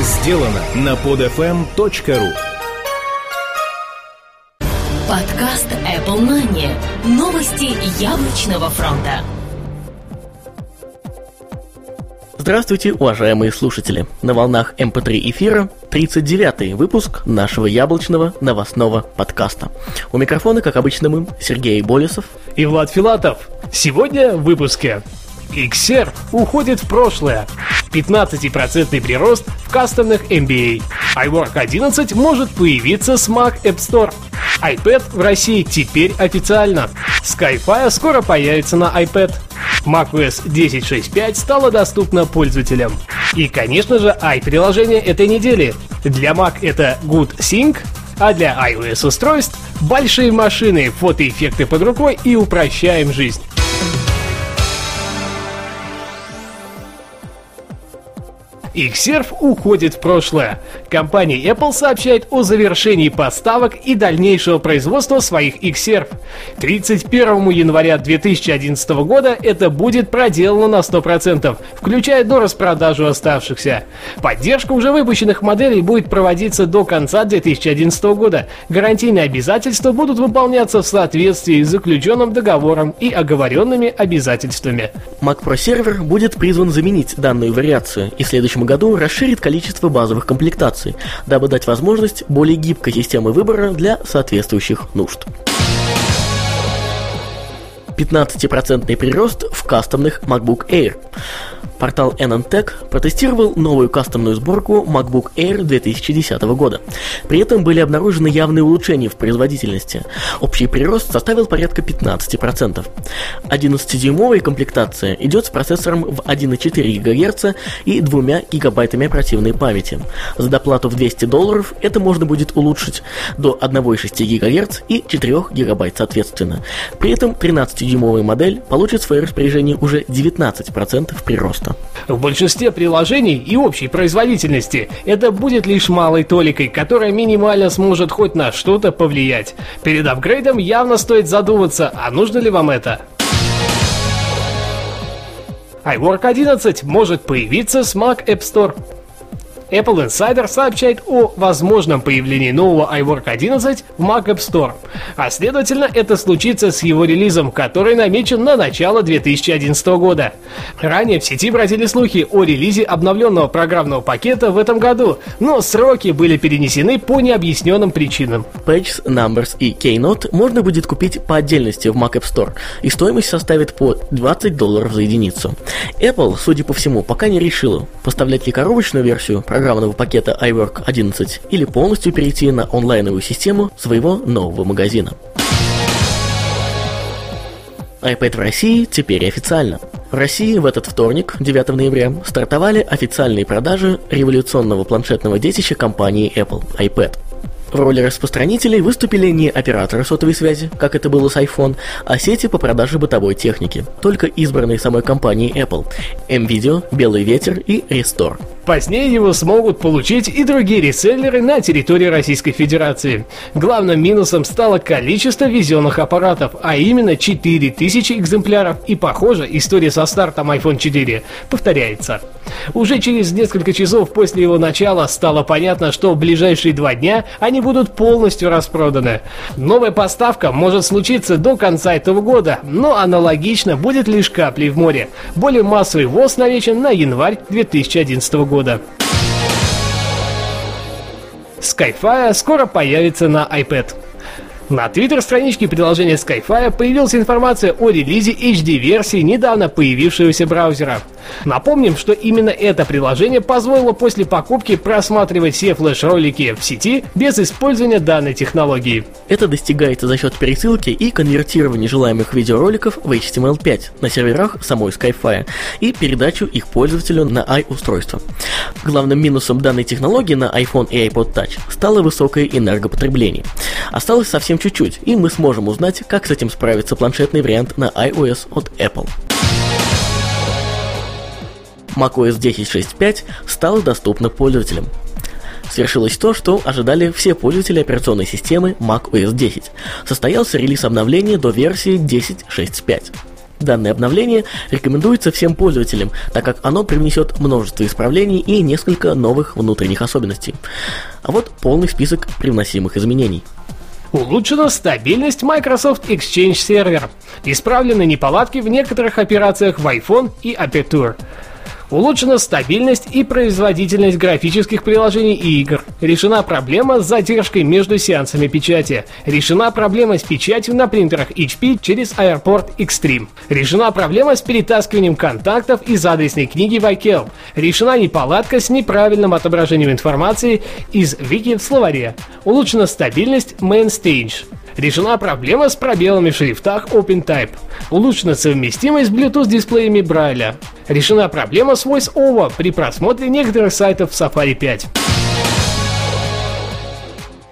сделано на podfm.ru Подкаст Apple Money. Новости яблочного фронта. Здравствуйте, уважаемые слушатели! На волнах МП3 эфира 39-й выпуск нашего яблочного новостного подкаста. У микрофона, как обычно, мы, Сергей Болесов и Влад Филатов. Сегодня в выпуске. XR уходит в прошлое. 15% прирост в кастомных MBA. iWork 11 может появиться с Mac App Store. iPad в России теперь официально. Skyfire скоро появится на iPad macOS 10.6.5 стала доступна пользователям. И, конечно же, i-приложение этой недели. Для Mac это Good Sync, а для iOS устройств большие машины, фотоэффекты под рукой и упрощаем жизнь. Xserve уходит в прошлое. Компания Apple сообщает о завершении поставок и дальнейшего производства своих Xserve. 31 января 2011 года это будет проделано на 100%, включая до распродажу оставшихся. Поддержка уже выпущенных моделей будет проводиться до конца 2011 года. Гарантийные обязательства будут выполняться в соответствии с заключенным договором и оговоренными обязательствами. Mac Pro Server будет призван заменить данную вариацию и в следующем году расширит количество базовых комплектаций, дабы дать возможность более гибкой системы выбора для соответствующих нужд. 15% прирост в кастомных MacBook Air. Портал NNTech протестировал новую кастомную сборку MacBook Air 2010 года. При этом были обнаружены явные улучшения в производительности. Общий прирост составил порядка 15%. 11-дюймовая комплектация идет с процессором в 1,4 ГГц и 2 гигабайтами оперативной памяти. За доплату в 200 долларов это можно будет улучшить до 1,6 ГГц и 4 гигабайт соответственно. При этом 13-дюймовая модель получит в свое распоряжение уже 19% прироста просто. В большинстве приложений и общей производительности это будет лишь малой толикой, которая минимально сможет хоть на что-то повлиять. Перед апгрейдом явно стоит задуматься, а нужно ли вам это? iWork 11 может появиться с Mac App Store. Apple Insider сообщает о возможном появлении нового iWork 11 в Mac App Store, а следовательно это случится с его релизом, который намечен на начало 2011 года. Ранее в сети бродили слухи о релизе обновленного программного пакета в этом году, но сроки были перенесены по необъясненным причинам. Pages, Numbers и Keynote можно будет купить по отдельности в Mac App Store, и стоимость составит по 20 долларов за единицу. Apple, судя по всему, пока не решила, поставлять ли коробочную версию программного пакета iWork 11 или полностью перейти на онлайновую систему своего нового магазина. iPad в России теперь официально. В России в этот вторник, 9 ноября, стартовали официальные продажи революционного планшетного детища компании Apple – iPad. В роли распространителей выступили не операторы сотовой связи, как это было с iPhone, а сети по продаже бытовой техники, только избранные самой компанией Apple – MVideo, Белый ветер и Restore. Позднее его смогут получить и другие реселлеры на территории Российской Федерации. Главным минусом стало количество везенных аппаратов, а именно 4000 экземпляров, и похоже, история со стартом iPhone 4 повторяется. Уже через несколько часов после его начала стало понятно, что в ближайшие два дня они будут полностью распроданы. Новая поставка может случиться до конца этого года, но аналогично будет лишь каплей в море. Более массовый ввоз намечен на январь 2011 года. Skyfire скоро появится на iPad. На твиттер-страничке приложения Skyfire появилась информация о релизе HD-версии недавно появившегося браузера. Напомним, что именно это приложение позволило после покупки просматривать все флеш-ролики в сети без использования данной технологии. Это достигается за счет пересылки и конвертирования желаемых видеороликов в HTML5 на серверах самой Skyfire и передачу их пользователю на i-устройство. Главным минусом данной технологии на iPhone и iPod Touch стало высокое энергопотребление. Осталось совсем чуть-чуть, и мы сможем узнать, как с этим справится планшетный вариант на iOS от Apple macOS 10.6.5 стала доступна пользователям. Свершилось то, что ожидали все пользователи операционной системы macOS 10. Состоялся релиз обновления до версии 10.6.5. Данное обновление рекомендуется всем пользователям, так как оно привнесет множество исправлений и несколько новых внутренних особенностей. А вот полный список привносимых изменений. Улучшена стабильность Microsoft Exchange Server. Исправлены неполадки в некоторых операциях в iPhone и Aperture. Улучшена стабильность и производительность графических приложений и игр. Решена проблема с задержкой между сеансами печати. Решена проблема с печатью на принтерах HP через Airport Extreme. Решена проблема с перетаскиванием контактов из адресной книги в iCal. Решена неполадка с неправильным отображением информации из вики в словаре. Улучшена стабильность Mainstage. Решена проблема с пробелами в шрифтах OpenType. Улучшена совместимость с Bluetooth дисплеями Брайля. Решена проблема с VoiceOver при просмотре некоторых сайтов в Safari 5.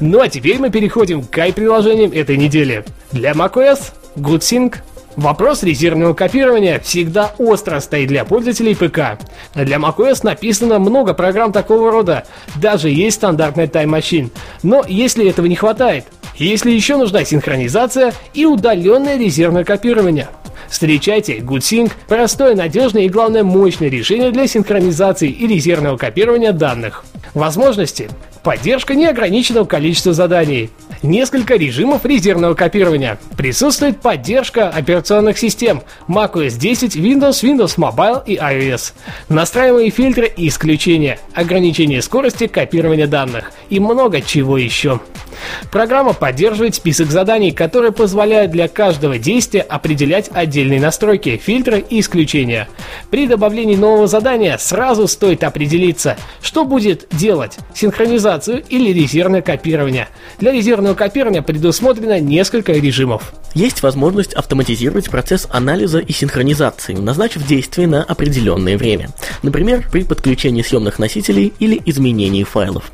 Ну а теперь мы переходим к кай-приложениям этой недели. Для macOS GoodSync Вопрос резервного копирования всегда остро стоит для пользователей ПК. Для macOS написано много программ такого рода, даже есть стандартная Time Machine. Но если этого не хватает, если еще нужна синхронизация и удаленное резервное копирование. Встречайте GoodSync – простое, надежное и, главное, мощное решение для синхронизации и резервного копирования данных. Возможности Поддержка неограниченного количества заданий. Несколько режимов резервного копирования. Присутствует поддержка операционных систем macOS 10, Windows, Windows Mobile и iOS. Настраиваемые фильтры и исключения. Ограничение скорости копирования данных. И много чего еще. Программа поддерживает список заданий, которые позволяют для каждого действия определять отдельные настройки, фильтры и исключения. При добавлении нового задания сразу стоит определиться, что будет делать – синхронизацию или резервное копирование. Для резервного копирования предусмотрено несколько режимов. Есть возможность автоматизировать процесс анализа и синхронизации, назначив действие на определенное время. Например, при подключении съемных носителей или изменении файлов.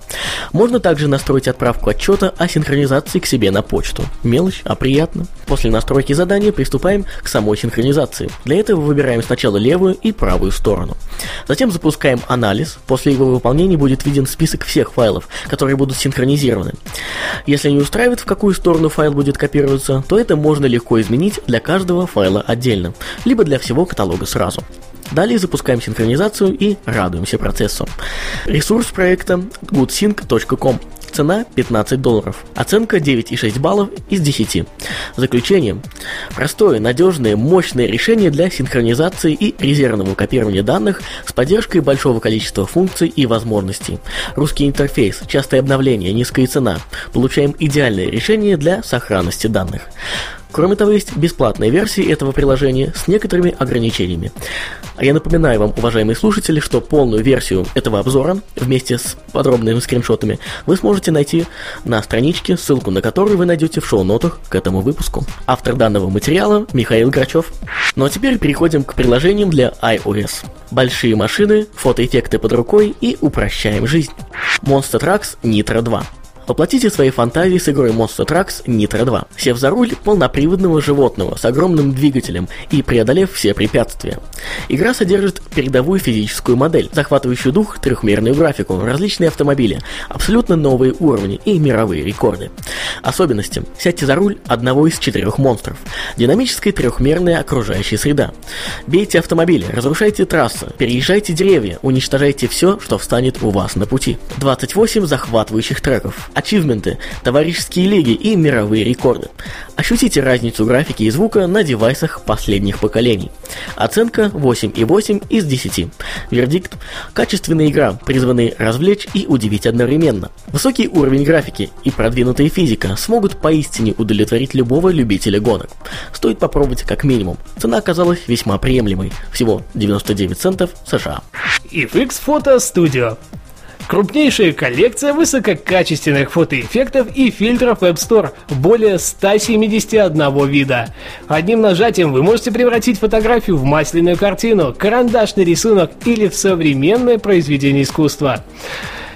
Можно также настроить отправку отчета о синхронизации к себе на почту. Мелочь, а приятно. После настройки задания приступаем к самой синхронизации. Для этого выбираем сначала левую и правую сторону. Затем запускаем анализ. После его выполнения будет виден список всех файлов, которые будут синхронизированы. Если не устраивает, в какую сторону файл будет копироваться, то это можно легко изменить для каждого файла отдельно, либо для всего каталога сразу. Далее запускаем синхронизацию и радуемся процессу. Ресурс проекта goodsync.com. Цена 15 долларов. Оценка 9,6 баллов из 10. Заключение. Простое, надежное, мощное решение для синхронизации и резервного копирования данных с поддержкой большого количества функций и возможностей. Русский интерфейс, частое обновление, низкая цена. Получаем идеальное решение для сохранности данных. Кроме того, есть бесплатные версии этого приложения с некоторыми ограничениями. А я напоминаю вам, уважаемые слушатели, что полную версию этого обзора вместе с подробными скриншотами вы сможете найти на страничке, ссылку на которую вы найдете в шоу-нотах к этому выпуску. Автор данного материала Михаил Грачев. Ну а теперь переходим к приложениям для iOS. Большие машины, фотоэффекты под рукой и упрощаем жизнь. Monster Trucks Nitro 2. Воплотите свои фантазии с игрой Monster Trucks Nitro 2, сев за руль полноприводного животного с огромным двигателем и преодолев все препятствия. Игра содержит передовую физическую модель, захватывающую дух трехмерную графику, различные автомобили, абсолютно новые уровни и мировые рекорды. Особенности. Сядьте за руль одного из четырех монстров. Динамическая трехмерная окружающая среда. Бейте автомобили, разрушайте трассы, переезжайте деревья, уничтожайте все, что встанет у вас на пути. 28 захватывающих треков ачивменты, товарищеские лиги и мировые рекорды. Ощутите разницу графики и звука на девайсах последних поколений. Оценка 8,8 из 10. Вердикт – качественная игра, призванная развлечь и удивить одновременно. Высокий уровень графики и продвинутая физика смогут поистине удовлетворить любого любителя гонок. Стоит попробовать как минимум. Цена оказалась весьма приемлемой – всего 99 центов США. FX Photo Studio Крупнейшая коллекция высококачественных фотоэффектов и фильтров Web Store более 171 вида. Одним нажатием вы можете превратить фотографию в масляную картину, карандашный рисунок или в современное произведение искусства.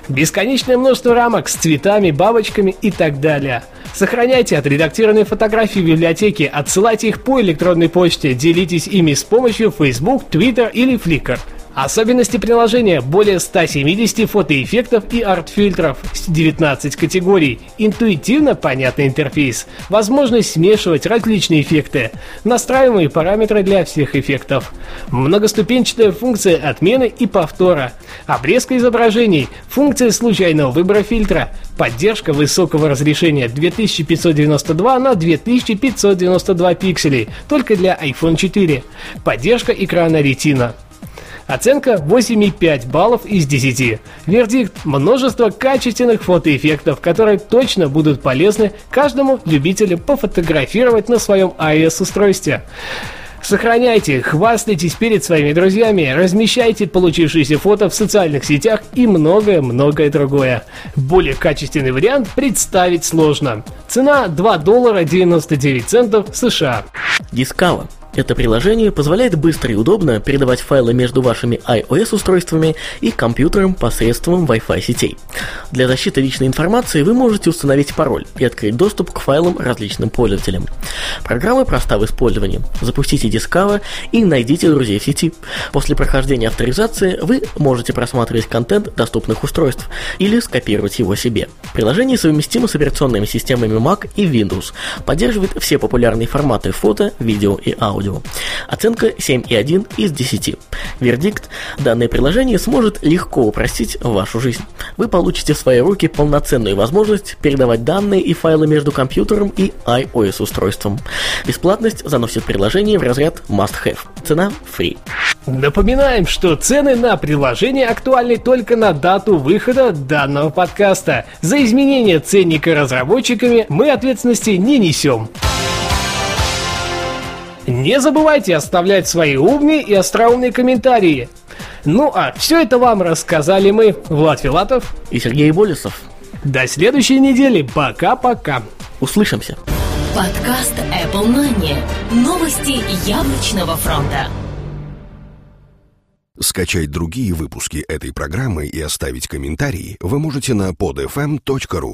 Бесконечное множество рамок с цветами, бабочками и так далее. Сохраняйте отредактированные фотографии в библиотеке, отсылайте их по электронной почте, делитесь ими с помощью Facebook, Twitter или Flickr. Особенности приложения – более 170 фотоэффектов и арт-фильтров, 19 категорий, интуитивно понятный интерфейс, возможность смешивать различные эффекты, настраиваемые параметры для всех эффектов, многоступенчатая функция отмены и повтора, обрезка изображений, функция случайного выбора фильтра, поддержка высокого разрешения. 2592 на 2592 пикселей. Только для iPhone 4, поддержка экрана Retina. Оценка 8,5 баллов из 10. Вердикт – множество качественных фотоэффектов, которые точно будут полезны каждому любителю пофотографировать на своем iOS-устройстве. Сохраняйте, хвастайтесь перед своими друзьями, размещайте получившиеся фото в социальных сетях и многое-многое другое. Более качественный вариант представить сложно. Цена 2 доллара 99 центов США. Discover это приложение позволяет быстро и удобно передавать файлы между вашими iOS-устройствами и компьютером посредством Wi-Fi сетей. Для защиты личной информации вы можете установить пароль и открыть доступ к файлам различным пользователям. Программа проста в использовании. Запустите Discover и найдите друзей в сети. После прохождения авторизации вы можете просматривать контент доступных устройств или скопировать его себе. Приложение совместимо с операционными системами Mac и Windows, поддерживает все популярные форматы фото, видео и аудио аудио. Оценка 7,1 из 10. Вердикт – данное приложение сможет легко упростить вашу жизнь. Вы получите в свои руки полноценную возможность передавать данные и файлы между компьютером и iOS-устройством. Бесплатность заносит приложение в разряд Must Have. Цена – free. Напоминаем, что цены на приложение актуальны только на дату выхода данного подкаста. За изменение ценника разработчиками мы ответственности не несем. Не забывайте оставлять свои умные и остроумные комментарии. Ну а все это вам рассказали мы, Влад Филатов и Сергей Болесов. До следующей недели. Пока-пока. Услышимся. Подкаст Apple Money. Новости яблочного фронта. Скачать другие выпуски этой программы и оставить комментарии вы можете на podfm.ru.